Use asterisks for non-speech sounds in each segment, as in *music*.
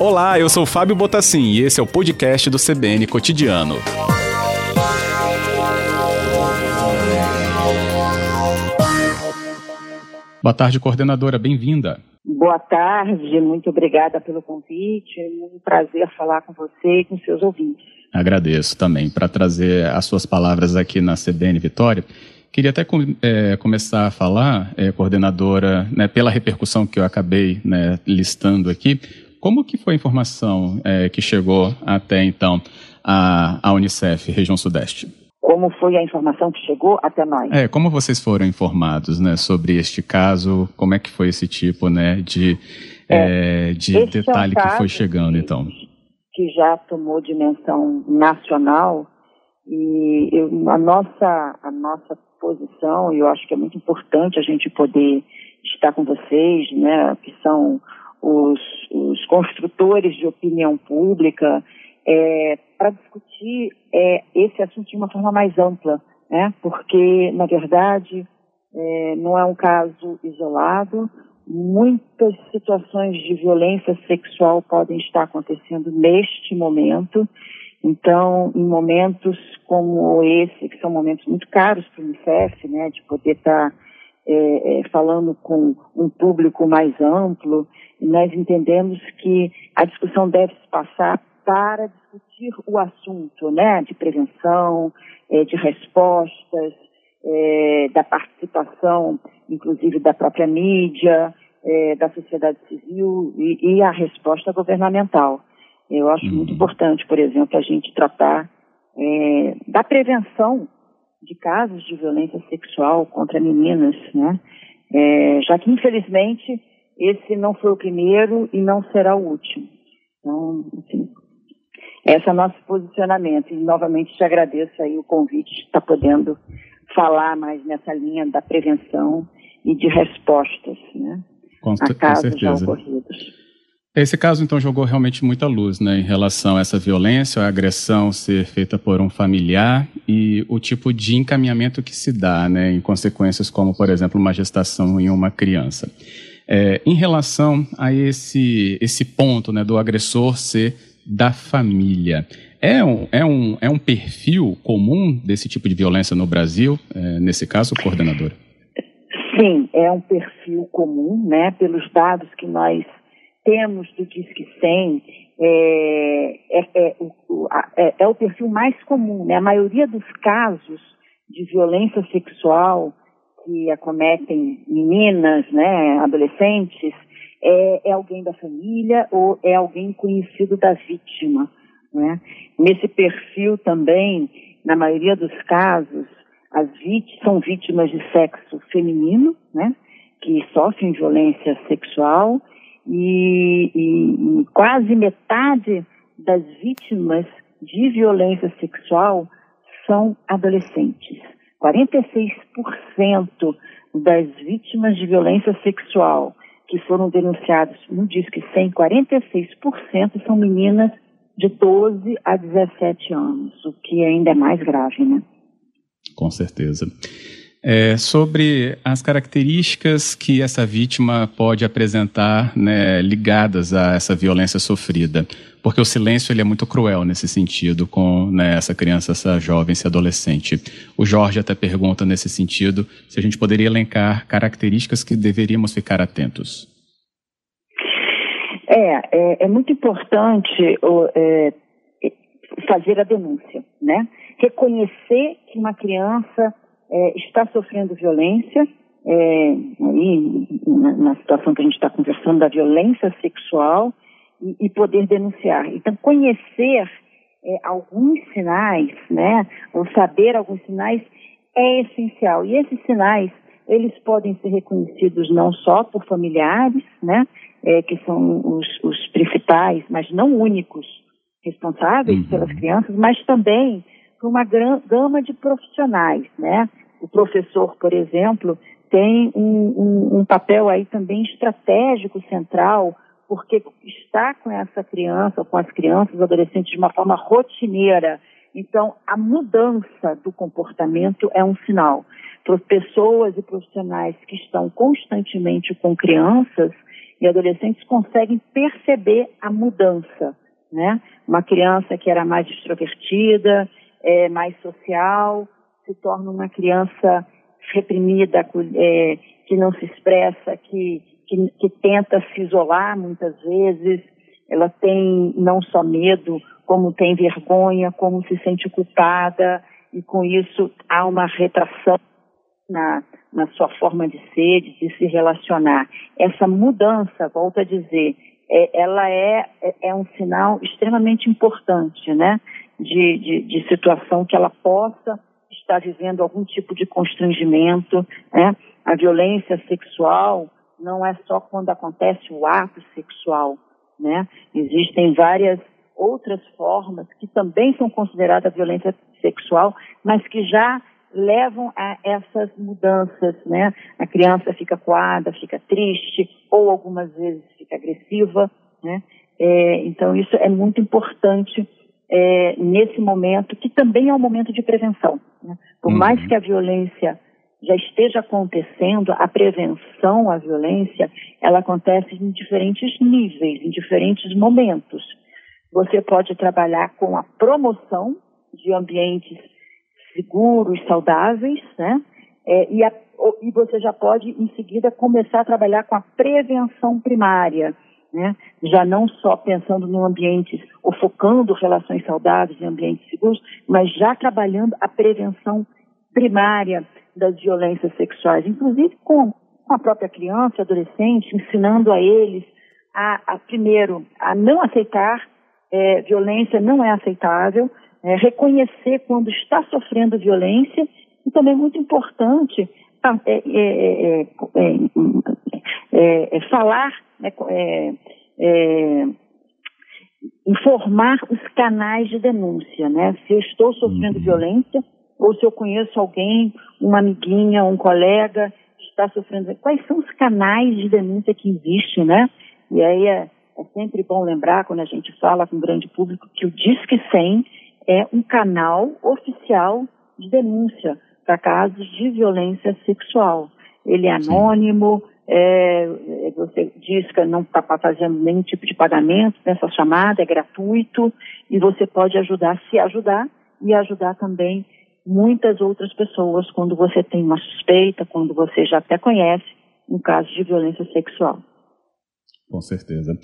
Olá, eu sou Fábio Botassin e esse é o podcast do CBN Cotidiano. Boa tarde, coordenadora, bem-vinda. Boa tarde, muito obrigada pelo convite. É um prazer falar com você e com seus ouvintes. Agradeço também para trazer as suas palavras aqui na CBN Vitória. Queria até é, começar a falar, é, coordenadora, né, pela repercussão que eu acabei né, listando aqui, como que foi a informação é, que chegou até então à, à Unicef, região Sudeste? Como foi a informação que chegou até nós? É, como vocês foram informados, né, sobre este caso? Como é que foi esse tipo, né, de, é, é de detalhe é um que foi chegando, então? Que já tomou dimensão nacional e eu, a nossa a nossa posição, eu acho que é muito importante a gente poder estar com vocês, né, que são os, os construtores de opinião pública, é, para discutir é, esse assunto de uma forma mais ampla, né? porque, na verdade, é, não é um caso isolado, muitas situações de violência sexual podem estar acontecendo neste momento. Então, em momentos como esse, que são momentos muito caros para o Unicef, né, de poder estar tá, é, é, falando com um público mais amplo, nós entendemos que a discussão deve se passar para discutir o assunto, né, de prevenção, é, de respostas, é, da participação, inclusive da própria mídia, é, da sociedade civil e, e, a resposta governamental. Eu acho uhum. muito importante, por exemplo, a gente tratar é, da prevenção de casos de violência sexual contra meninas, né? É, já que infelizmente esse não foi o primeiro e não será o último. Então, enfim, esse é o nosso posicionamento. E novamente te agradeço aí o convite de estar podendo falar mais nessa linha da prevenção e de respostas, né? Com, a casos já ocorridos. Esse caso, então, jogou realmente muita luz né, em relação a essa violência, a agressão ser feita por um familiar e o tipo de encaminhamento que se dá né, em consequências como, por exemplo, uma gestação em uma criança. É, em relação a esse, esse ponto né, do agressor ser da família, é um, é, um, é um perfil comum desse tipo de violência no Brasil, é, nesse caso, coordenadora? Sim, é um perfil comum, né, pelos dados que nós temos do Disque 100 é, é, é, é, é, o perfil mais comum. Né? A maioria dos casos de violência sexual que acometem meninas, né, adolescentes, é, é alguém da família ou é alguém conhecido da vítima. Né? Nesse perfil também, na maioria dos casos, as vítimas são vítimas de sexo feminino, né, que sofrem violência sexual e, e, quase metade das vítimas de violência sexual são adolescentes. 46% das vítimas de violência sexual que foram denunciadas no Disque 100, 46% são meninas de 12 a 17 anos, o que ainda é mais grave, né? Com certeza é, sobre as características que essa vítima pode apresentar né, ligadas a essa violência sofrida. Porque o silêncio ele é muito cruel nesse sentido com né, essa criança, essa jovem, esse adolescente. O Jorge até pergunta nesse sentido se a gente poderia elencar características que deveríamos ficar atentos. É, é, é muito importante é, fazer a denúncia, né? Reconhecer que uma criança é, está sofrendo violência, é, aí, na, na, situação que a gente está conversando, da violência sexual, e, e poder denunciar. Então, conhecer é, alguns sinais, né, ou saber alguns sinais, é essencial. E esses sinais, eles podem ser reconhecidos não só por familiares, né, é, que são os, os, principais, mas não únicos responsáveis uhum. pelas crianças, mas também por uma gama de profissionais, né? O professor, por exemplo, tem um, um, um papel aí também estratégico central, porque está com essa criança, com as crianças, adolescentes, de uma forma rotineira, Então, a mudança do comportamento é um sinal. Para pessoas e profissionais que estão constantemente com crianças e adolescentes conseguem perceber a mudança, né? Uma criança que era mais extrovertida, é, mais social, se torna uma criança reprimida, é, que não se expressa, que, que, que tenta se isolar muitas vezes, ela tem não só medo, como tem vergonha, como se sente culpada, e com isso há uma retração na, na sua forma de ser, de se relacionar. Essa mudança, volto a dizer, é, ela é, é, é um sinal extremamente importante, né? De, de, de, situação que ela possa estar vivendo algum tipo de constrangimento, né? A violência sexual não é só quando acontece o ato sexual, né? Existem várias outras formas que também são consideradas violência sexual, mas que já levam a essas mudanças, né? A criança fica coada, fica triste, ou algumas vezes fica agressiva, né? É, então isso é muito importante é, nesse momento, que também é um momento de prevenção. Né? Por uhum. mais que a violência já esteja acontecendo, a prevenção à violência, ela acontece em diferentes níveis, em diferentes momentos. Você pode trabalhar com a promoção de ambientes seguros, saudáveis, né? É, e, a, e você já pode, em seguida, começar a trabalhar com a prevenção primária, né? Já não só pensando no ambiente, ou focando relações saudáveis em ambientes seguros, mas já trabalhando a prevenção primária das violências sexuais, inclusive com, a própria criança e adolescente, ensinando a eles a, a primeiro, a não aceitar é, violência não é aceitável, é, reconhecer quando está sofrendo violência e também muito importante é, é, é, falar, né, informar os canais de denúncia, né? Se eu estou sofrendo uhum. violência ou se eu conheço alguém, uma amiguinha, um colega que está sofrendo, quais são os canais de denúncia que existem, né? E aí é, é sempre bom lembrar, quando a gente fala com o grande público, que o Disque 100 é um canal oficial de denúncia para casos de violência sexual. Ele é anônimo, é, é, você diz que não está fazendo nenhum tipo de pagamento nessa chamada, é gratuito, e você pode ajudar, se ajudar, e ajudar também muitas outras pessoas quando você tem uma suspeita, quando você já até conhece um caso de violência sexual. Com certeza.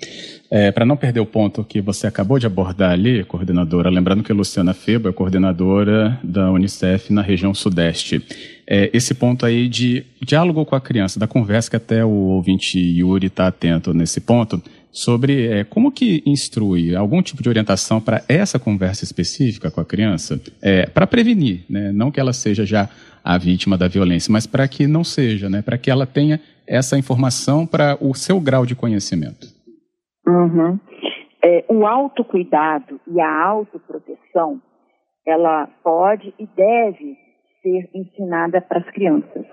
É, Para não perder o ponto que você acabou de abordar ali, coordenadora, lembrando que a Luciana Febo é coordenadora da Unicef na região Sudeste. É, esse ponto aí de diálogo com a criança, da conversa que até o ouvinte Yuri está atento nesse ponto, sobre é, como que instrui algum tipo de orientação para essa conversa específica com a criança, é, para prevenir, né? não que ela seja já a vítima da violência, mas para que não seja, né? para que ela tenha essa informação para o seu grau de conhecimento? Uhum. É, o autocuidado e a autoproteção, ela pode e deve ser ensinada para as crianças,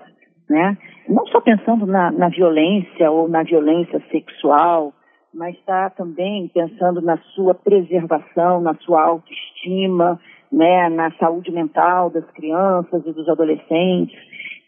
né? Não só pensando na, na violência ou na violência sexual, mas está também pensando na sua preservação, na sua autoestima, né, na saúde mental das crianças e dos adolescentes.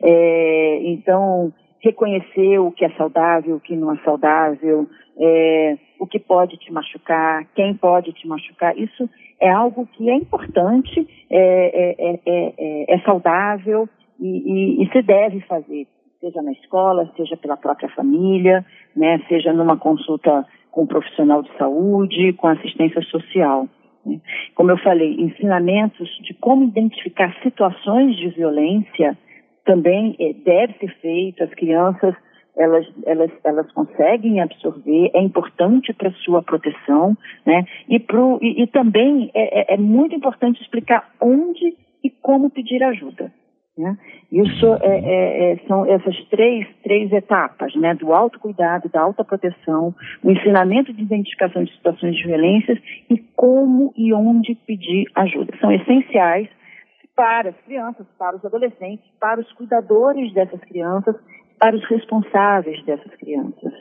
É, então, reconhecer o que é saudável, o que não é saudável, é, o que pode te machucar, quem pode te machucar. Isso é algo que é importante, é, é, é, é saudável e, e, e, se deve fazer, seja na escola, seja pela própria família, né, seja numa consulta com um profissional de saúde, com assistência social. Né. Como eu falei, ensinamentos de como identificar situações de violência também é, deve ser feito, as crianças elas, elas, elas conseguem absorver, é importante para sua proteção, né? E, pro, e, e também é, é, é, muito importante explicar onde e como pedir ajuda. Né? Isso é, é, é, são essas três, três etapas, né? Do autocuidado, da autoproteção, o ensinamento de identificação de situações de violências e como e onde pedir ajuda. São essenciais para as crianças, para os adolescentes, para os cuidadores dessas crianças, para os responsáveis dessas crianças.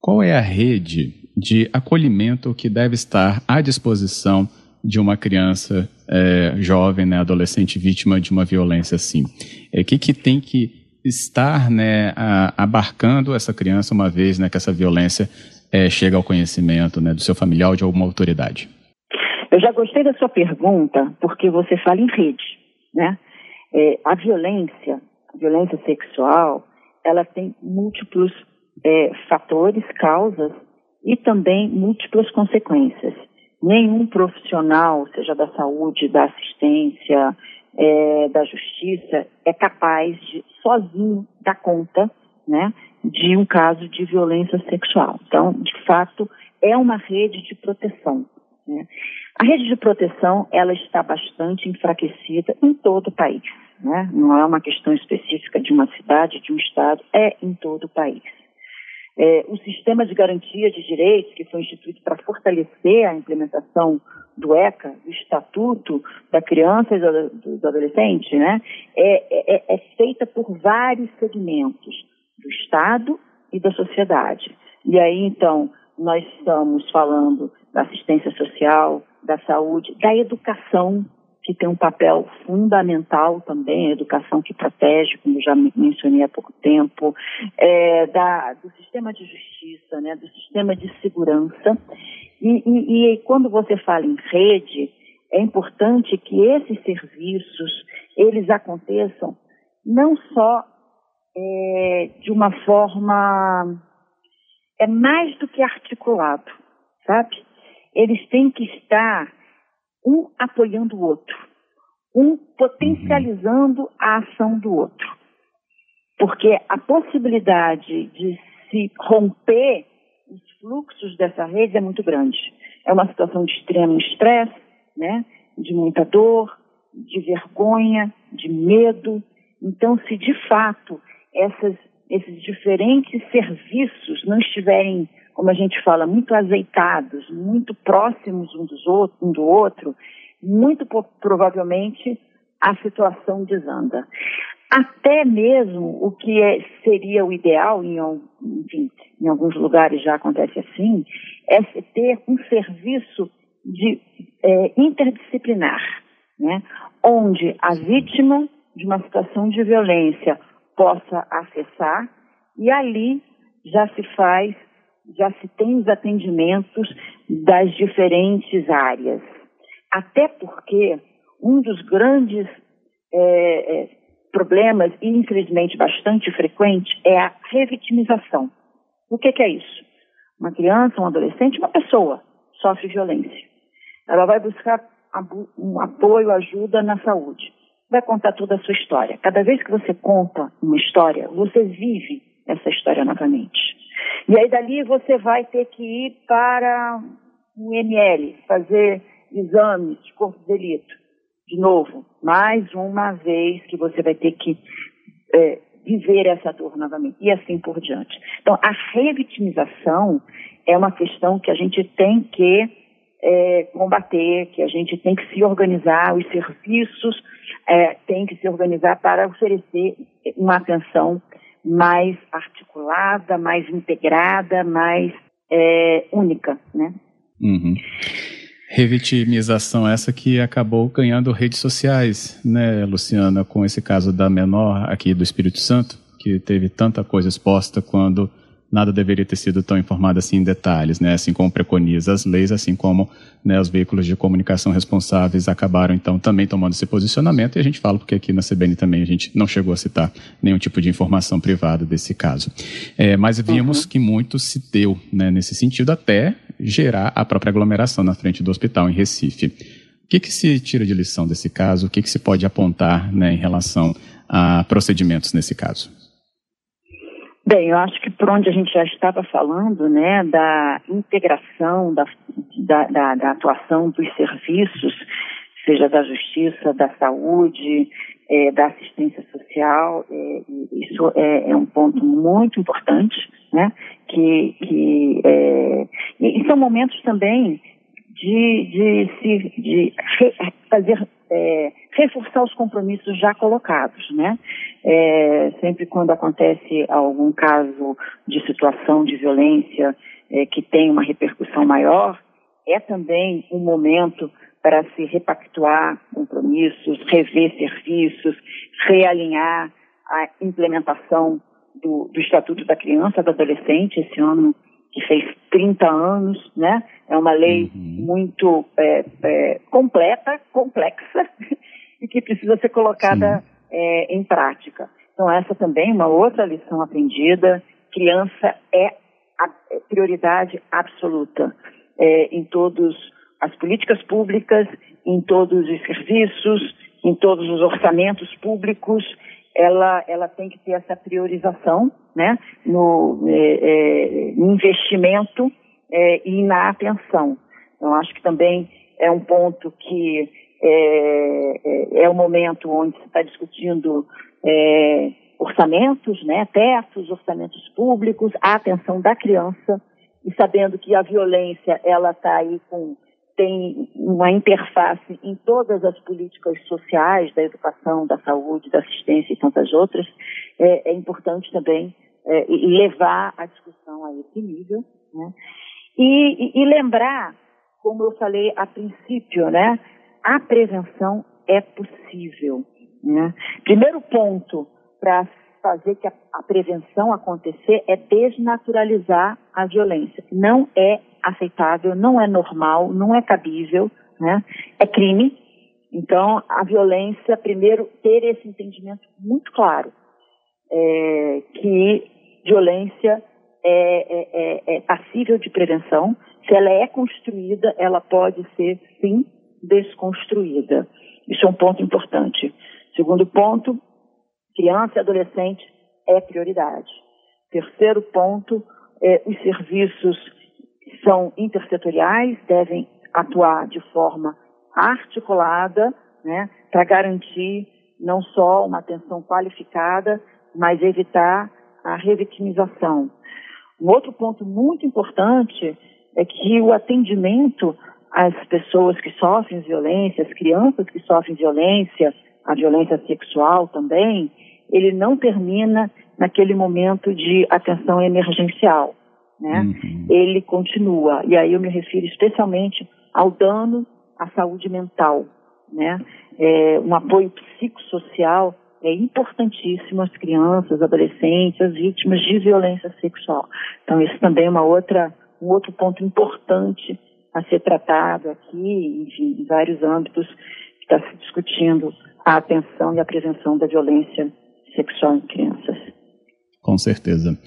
Qual é a rede de acolhimento que deve estar à disposição de uma criança é, jovem, né, adolescente vítima de uma violência assim? O é, que, que tem que estar né, a, abarcando essa criança uma vez né, que essa violência é, chega ao conhecimento né, do seu familiar ou de alguma autoridade? Eu já gostei da sua pergunta porque você fala em rede, né? É, a violência, a violência sexual, ela tem múltiplos é, fatores, causas e também múltiplas consequências. Nenhum profissional, seja da saúde, da assistência, é, da justiça, é capaz de sozinho dar conta, né, de um caso de violência sexual. Então, de fato, é uma rede de proteção. Né? A rede de proteção ela está bastante enfraquecida em todo o país. Né? Não é uma questão específica de uma cidade, de um estado, é em todo o país. É, o sistema de garantia de direitos, que foi instituído para fortalecer a implementação do ECA, do Estatuto da Criança e do, do, do Adolescente, né, é, é, é feita por vários segmentos do Estado e da sociedade. E aí, então, nós estamos falando da assistência social, da saúde, da educação, que tem um papel fundamental também, a educação que protege, como já mencionei há pouco tempo, é, da, do sistema de justiça, né, do sistema de segurança. E, e, e quando você fala em rede, é importante que esses serviços eles aconteçam não só é, de uma forma é mais do que articulado, sabe? Eles têm que estar um apoiando o outro, um potencializando a ação do outro. Porque a possibilidade de se romper os fluxos dessa rede é muito grande. É uma situação de extremo estresse, né? de muita dor, de vergonha, de medo. Então, se de fato essas, esses diferentes serviços não estiverem como a gente fala, muito azeitados, muito próximos um, dos outro, um do outro, muito provavelmente a situação desanda. Até mesmo o que é, seria o ideal, em, enfim, em alguns lugares já acontece assim, é ter um serviço de é, interdisciplinar, né? onde a vítima de uma situação de violência possa acessar e ali já se faz já se tem os atendimentos das diferentes áreas. Até porque um dos grandes é, é, problemas, e infelizmente bastante frequente, é a revitimização. O que, que é isso? Uma criança, um adolescente, uma pessoa sofre violência. Ela vai buscar um apoio, ajuda na saúde. Vai contar toda a sua história. Cada vez que você conta uma história, você vive essa história novamente. E aí dali você vai ter que ir para um ML, fazer exames de corpo de delito. De novo, mais uma vez que você vai ter que é, viver essa dor novamente, e assim por diante. Então, a revitimização é uma questão que a gente tem que é, combater, que a gente tem que se organizar, os serviços é, têm que se organizar para oferecer uma atenção mais articulada, mais integrada, mais é, única, né? Uhum. Revitimização essa que acabou ganhando redes sociais, né, Luciana, com esse caso da menor aqui do Espírito Santo, que teve tanta coisa exposta quando nada deveria ter sido tão informado assim em detalhes, né? Assim como preconiza as leis, assim como né, os veículos de comunicação responsáveis acabaram então também tomando esse posicionamento e a gente fala porque aqui na CBN também a gente não chegou a citar nenhum tipo de informação privada desse caso. É, mas vimos uhum. que muito se deu né, nesse sentido até gerar a própria aglomeração na frente do hospital em Recife. O que, que se tira de lição desse caso? O que, que se pode apontar né, em relação a procedimentos nesse caso? Bem, eu acho que por onde a gente já estava falando, né, da integração, da, da, da, da atuação dos serviços, seja da justiça, da saúde, é, da assistência social, é, isso é, é, um ponto muito importante, né, que, que é, e são momentos também de, de, se, de fazer é, reforçar os compromissos já colocados, né? É, sempre quando acontece algum caso de situação de violência é, que tem uma repercussão maior, é também um momento para se repactuar compromissos, rever serviços, realinhar a implementação do, do Estatuto da Criança e do Adolescente, esse ano que fez 30 anos, né? É uma lei uhum. muito é, é, completa, complexa *laughs* e que precisa ser colocada é, em prática. Então essa também é uma outra lição aprendida. Criança é a é prioridade absoluta é, em todas as políticas públicas, em todos os serviços, em todos os orçamentos públicos ela, ela tem que ter essa priorização né, no, é, é, investimento é, e na atenção. Eu acho que também é um ponto que é, é, é o momento onde se está discutindo é, orçamentos, né, tetos, orçamentos públicos, a atenção da criança e sabendo que a violência ela está aí com tem uma interface em todas as políticas sociais, da educação, da saúde, da assistência e tantas outras, é, é importante também é, levar a discussão a esse nível. Né? E, e, e, lembrar, como eu falei a princípio, né, a prevenção é possível. Né? Primeiro ponto para fazer que a, a prevenção acontecer é desnaturalizar a violência. Não é aceitável, não é normal, não é cabível, né? É crime. Então, a violência, primeiro, ter esse entendimento muito claro, é, que violência é, é, é, é passível de prevenção. Se ela é construída, ela pode ser, sim, desconstruída. Isso é um ponto importante. Segundo ponto, criança e adolescente é prioridade. Terceiro ponto, é, os serviços são intersetoriais, devem atuar de forma articulada, né, para garantir não só uma atenção qualificada, mas evitar a revitimização. Um outro ponto muito importante é que o atendimento às pessoas que sofrem violência, às crianças que sofrem violência, a violência sexual também, ele não termina naquele momento de atenção emergencial né? Uhum. Ele continua. E aí eu me refiro especialmente ao dano à saúde mental, né? É, um apoio psicossocial é importantíssimo às crianças, adolescentes, às vítimas de violência sexual. Então isso também é uma outra, um outro ponto importante a ser tratado aqui, enfim, em vários âmbitos que está se discutindo a atenção e a prevenção da violência sexual em crianças. Com certeza.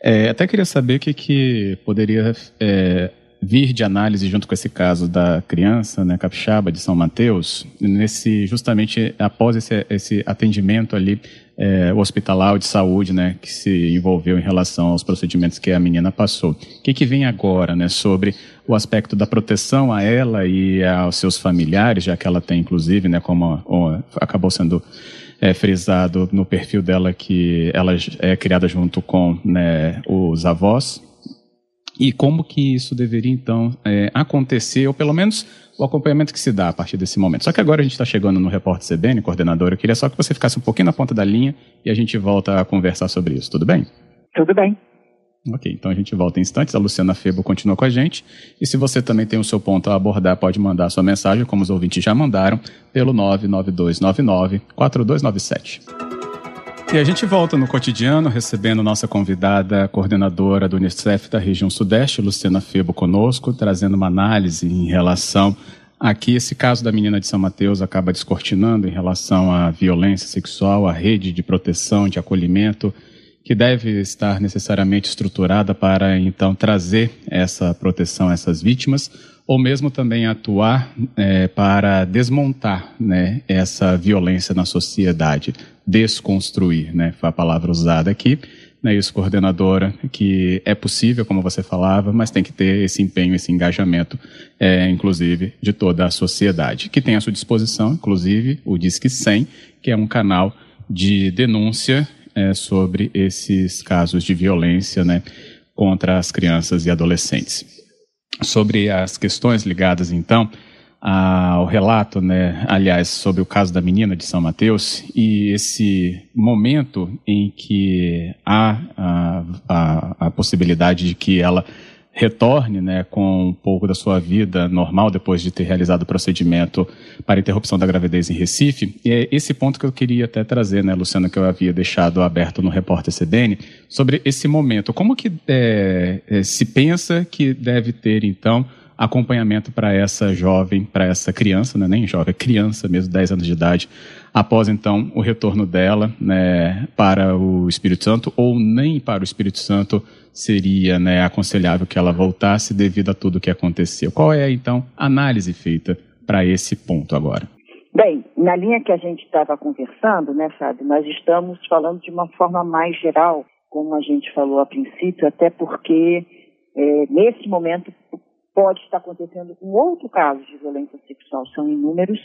É, até queria saber o que, que poderia é, vir de análise junto com esse caso da criança, né, capixaba de São Mateus, nesse justamente após esse, esse atendimento ali é, hospitalar de saúde, né, que se envolveu em relação aos procedimentos que a menina passou. O que, que vem agora, né, sobre o aspecto da proteção a ela e aos seus familiares, já que ela tem, inclusive, né, como acabou sendo é, frisado no perfil dela que ela é criada junto com né, os avós. E como que isso deveria, então, é, acontecer, ou pelo menos o acompanhamento que se dá a partir desse momento. Só que agora a gente está chegando no Repórter CBN, coordenador, eu queria só que você ficasse um pouquinho na ponta da linha e a gente volta a conversar sobre isso, tudo bem? Tudo bem. Ok, então a gente volta em instantes. A Luciana Febo continua com a gente. E se você também tem o seu ponto a abordar, pode mandar sua mensagem, como os ouvintes já mandaram, pelo 99299-4297. E a gente volta no cotidiano, recebendo nossa convidada, coordenadora do Unicef da região Sudeste, Luciana Febo, conosco, trazendo uma análise em relação Aqui, esse caso da menina de São Mateus acaba descortinando em relação à violência sexual, à rede de proteção, de acolhimento que deve estar necessariamente estruturada para então trazer essa proteção a essas vítimas, ou mesmo também atuar é, para desmontar né, essa violência na sociedade, desconstruir, né, foi a palavra usada aqui, né, isso, coordenadora, que é possível, como você falava, mas tem que ter esse empenho, esse engajamento, é, inclusive, de toda a sociedade, que tem à sua disposição, inclusive, o Disque 100, que é um canal de denúncia é, sobre esses casos de violência né, contra as crianças e adolescentes. Sobre as questões ligadas, então, ao relato, né, aliás, sobre o caso da menina de São Mateus e esse momento em que há a, a, a possibilidade de que ela retorne né, com um pouco da sua vida normal depois de ter realizado o procedimento para interrupção da gravidez em Recife. E é esse ponto que eu queria até trazer, né, Luciana, que eu havia deixado aberto no repórter CBN, sobre esse momento. Como que é, é, se pensa que deve ter, então, acompanhamento para essa jovem, para essa criança, né, nem jovem, é criança mesmo, 10 anos de idade, após então o retorno dela né, para o Espírito Santo, ou nem para o Espírito Santo seria né, aconselhável que ela voltasse devido a tudo o que aconteceu. Qual é então a análise feita para esse ponto agora? Bem, na linha que a gente estava conversando, né, Fábio, nós estamos falando de uma forma mais geral, como a gente falou a princípio, até porque é, nesse momento pode estar acontecendo um outro caso de violência sexual, são inúmeros,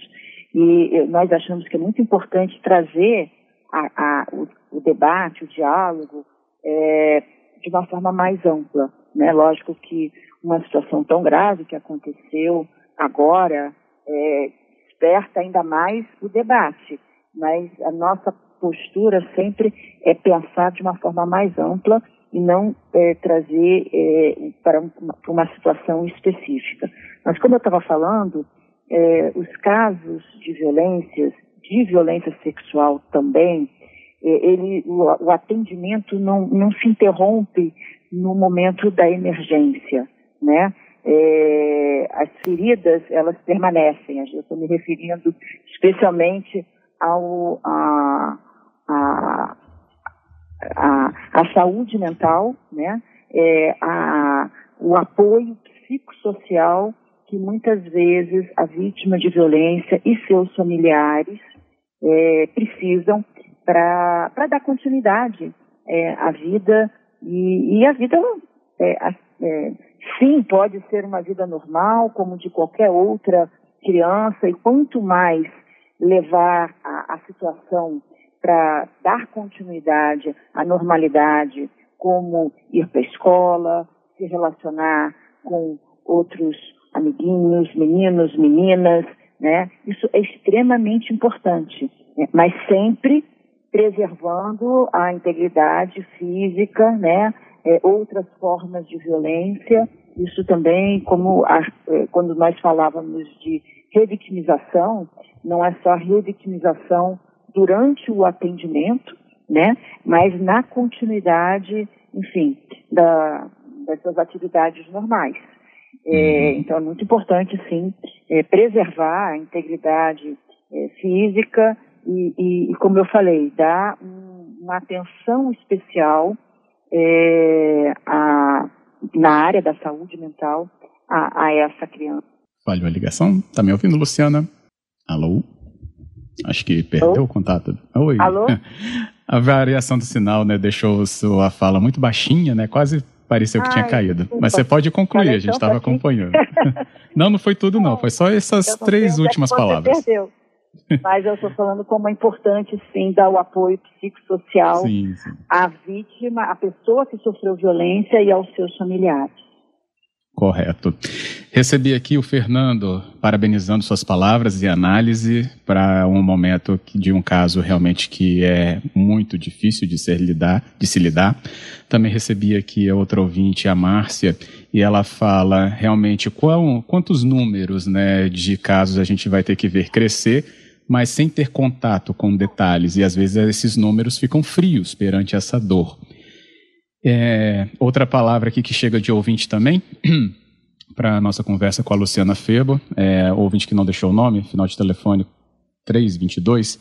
e nós achamos que é muito importante trazer a, a, o, o, debate, o diálogo, é, de uma forma mais ampla. Né? Lógico que uma situação tão grave que aconteceu agora é, desperta ainda mais o debate, mas a nossa postura sempre é pensar de uma forma mais ampla e não é, trazer é, para uma, situação específica. Mas como eu estava falando, é, os casos de violências, de violência sexual também, é, ele, o, o, atendimento não, não se interrompe no momento da emergência, né? É, as feridas, elas permanecem. Eu estou me referindo especialmente ao, a, a, a, a saúde mental, né? É, a, o apoio psicossocial que muitas vezes a vítima de violência e seus familiares é, precisam para dar continuidade é, à vida e, e a vida é, é, sim pode ser uma vida normal como de qualquer outra criança e quanto mais levar a, a situação para dar continuidade à normalidade, como ir para a escola, se relacionar com outros amiguinhos, meninos, meninas, né? Isso é extremamente importante, né? mas sempre preservando a integridade física, né? É, outras formas de violência. Isso também, como a, é, quando nós falávamos de revitimização, não é só revitimização durante o atendimento, né? Mas na continuidade, enfim, da, das suas atividades normais. É, uhum. então é muito importante, sim, é, preservar a integridade é, física e, e, e, como eu falei, dar um, uma atenção especial é, a, na área da saúde mental a, a essa criança. Falhou a ligação? Tá me ouvindo, Luciana? Alô? Acho que perdeu Alô? o contato. Oi. Alô? *laughs* A variação do sinal, né, deixou sua fala muito baixinha, né, quase pareceu que Ai, tinha caído. Desculpa. Mas você pode concluir, a gente estava acompanhando. *laughs* não, não foi tudo não, foi só essas três últimas palavras. Perdeu. *laughs* Mas eu estou falando como é importante, sim, dar o apoio psicossocial sim, sim. à vítima, à pessoa que sofreu violência e aos seus familiares. Correto. Recebi aqui o Fernando parabenizando suas palavras e análise para um momento de um caso realmente que é muito difícil de, ser lidar, de se lidar. Também recebi aqui a outra ouvinte, a Márcia, e ela fala realmente qual, quantos números né, de casos a gente vai ter que ver crescer mas sem ter contato com detalhes, e às vezes esses números ficam frios perante essa dor. É, outra palavra aqui que chega de ouvinte também, *clears throat* para a nossa conversa com a Luciana Febo, é, ouvinte que não deixou o nome, final de telefone 322,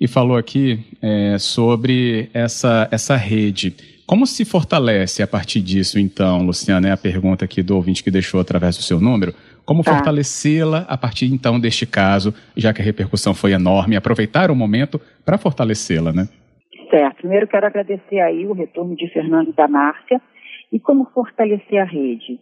e falou aqui é, sobre essa, essa rede. Como se fortalece a partir disso, então, Luciana? É a pergunta aqui do ouvinte que deixou através do seu número. Como tá. fortalecê-la a partir então deste caso, já que a repercussão foi enorme, aproveitar o momento para fortalecê-la, né? Certo. Primeiro quero agradecer aí o retorno de Fernando e da Márcia e como fortalecer a rede.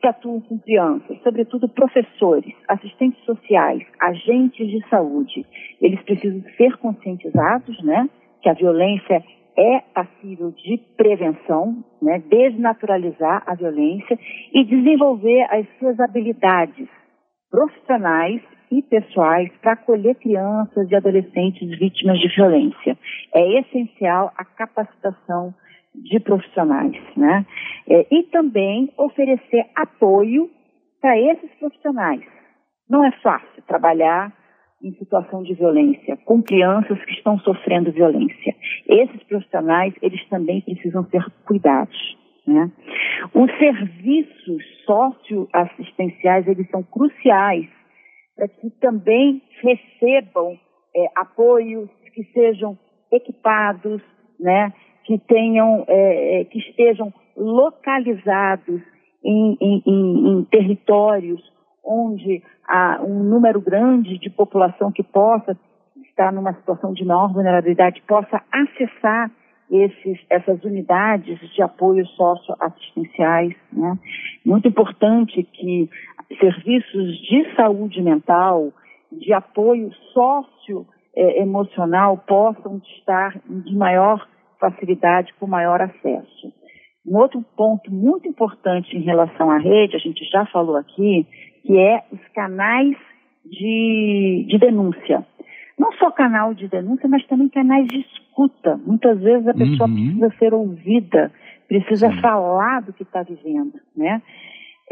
Que atuam com crianças, sobretudo professores, assistentes sociais, agentes de saúde. Eles precisam ser conscientizados, né? Que a violência é passível de prevenção, né, desnaturalizar a violência e desenvolver as suas habilidades profissionais e pessoais para acolher crianças e adolescentes vítimas de violência. É essencial a capacitação de profissionais, né? É, e também oferecer apoio para esses profissionais. Não é fácil trabalhar em situação de violência, com crianças que estão sofrendo violência. Esses profissionais, eles também precisam ser cuidados. Né? Os serviços socioassistenciais, eles são cruciais para que também recebam é, apoios, que sejam equipados, né? que tenham, é, é que estejam localizados em, em, em, territórios onde há um número grande de população que possa estar numa situação de maior vulnerabilidade possa acessar esses, essas unidades de apoio socioassistenciais. Né? Muito importante que serviços de saúde mental, de apoio socioemocional possam estar de maior facilidade, com maior acesso. Um outro ponto muito importante em relação à rede, a gente já falou aqui, que é os canais de, de denúncia. Não só canal de denúncia, mas também canais de escuta. Muitas vezes a pessoa uhum. precisa ser ouvida, precisa Sim. falar do que está vivendo, né?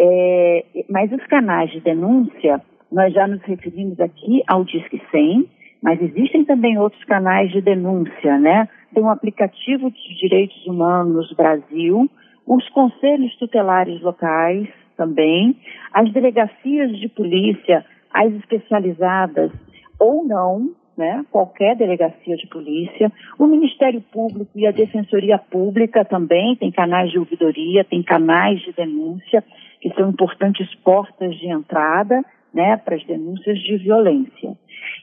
É, mas os canais de denúncia, nós já nos referimos aqui ao Disque 100, mas existem também outros canais de denúncia, né? Tem um aplicativo de direitos humanos Brasil, os conselhos tutelares locais também, as delegacias de polícia, as especializadas ou não, né, qualquer delegacia de polícia, o Ministério Público e a Defensoria Pública também tem canais de ouvidoria, tem canais de denúncia, que são importantes portas de entrada né, para as denúncias de violência.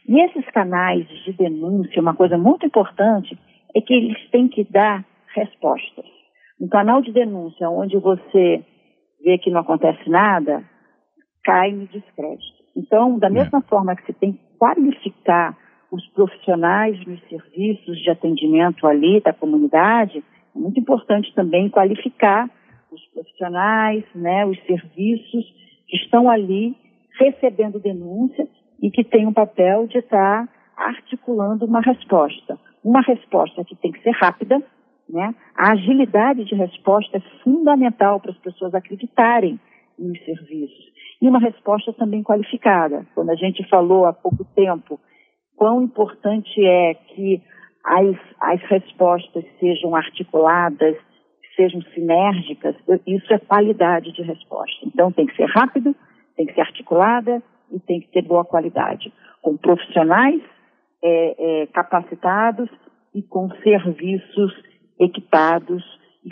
E esses canais de denúncia, uma coisa muito importante é que eles têm que dar respostas. Um canal de denúncia onde você vê que não acontece nada, cai no descrédito. Então, da é. mesma é. forma que você tem que qualificar os profissionais nos serviços de atendimento ali da comunidade, é muito importante também qualificar os profissionais, né, os serviços que estão ali recebendo denúncia e que têm um papel de estar articulando uma resposta. Uma resposta que tem que ser rápida, né? A agilidade de resposta é fundamental para as pessoas acreditarem nos serviços. E uma resposta também qualificada. Quando a gente falou há pouco tempo quão importante é que as, as respostas sejam articuladas, sejam sinérgicas, isso é qualidade de resposta. Então tem que ser rápido, tem que ser articulada e tem que ter boa qualidade, com profissionais é, é, capacitados e com serviços equipados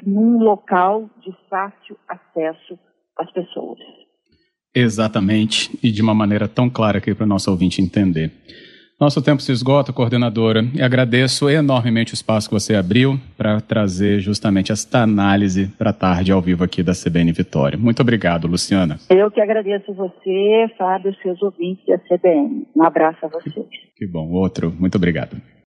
num local de fácil acesso às pessoas. Exatamente, e de uma maneira tão clara aqui para o nosso ouvinte entender. Nosso tempo se esgota, coordenadora, e agradeço enormemente o espaço que você abriu para trazer justamente esta análise para a tarde ao vivo aqui da CBN Vitória. Muito obrigado, Luciana. Eu que agradeço você, Fábio, seus ouvintes e a CBN. Um abraço a vocês. Que bom, outro. Muito obrigado.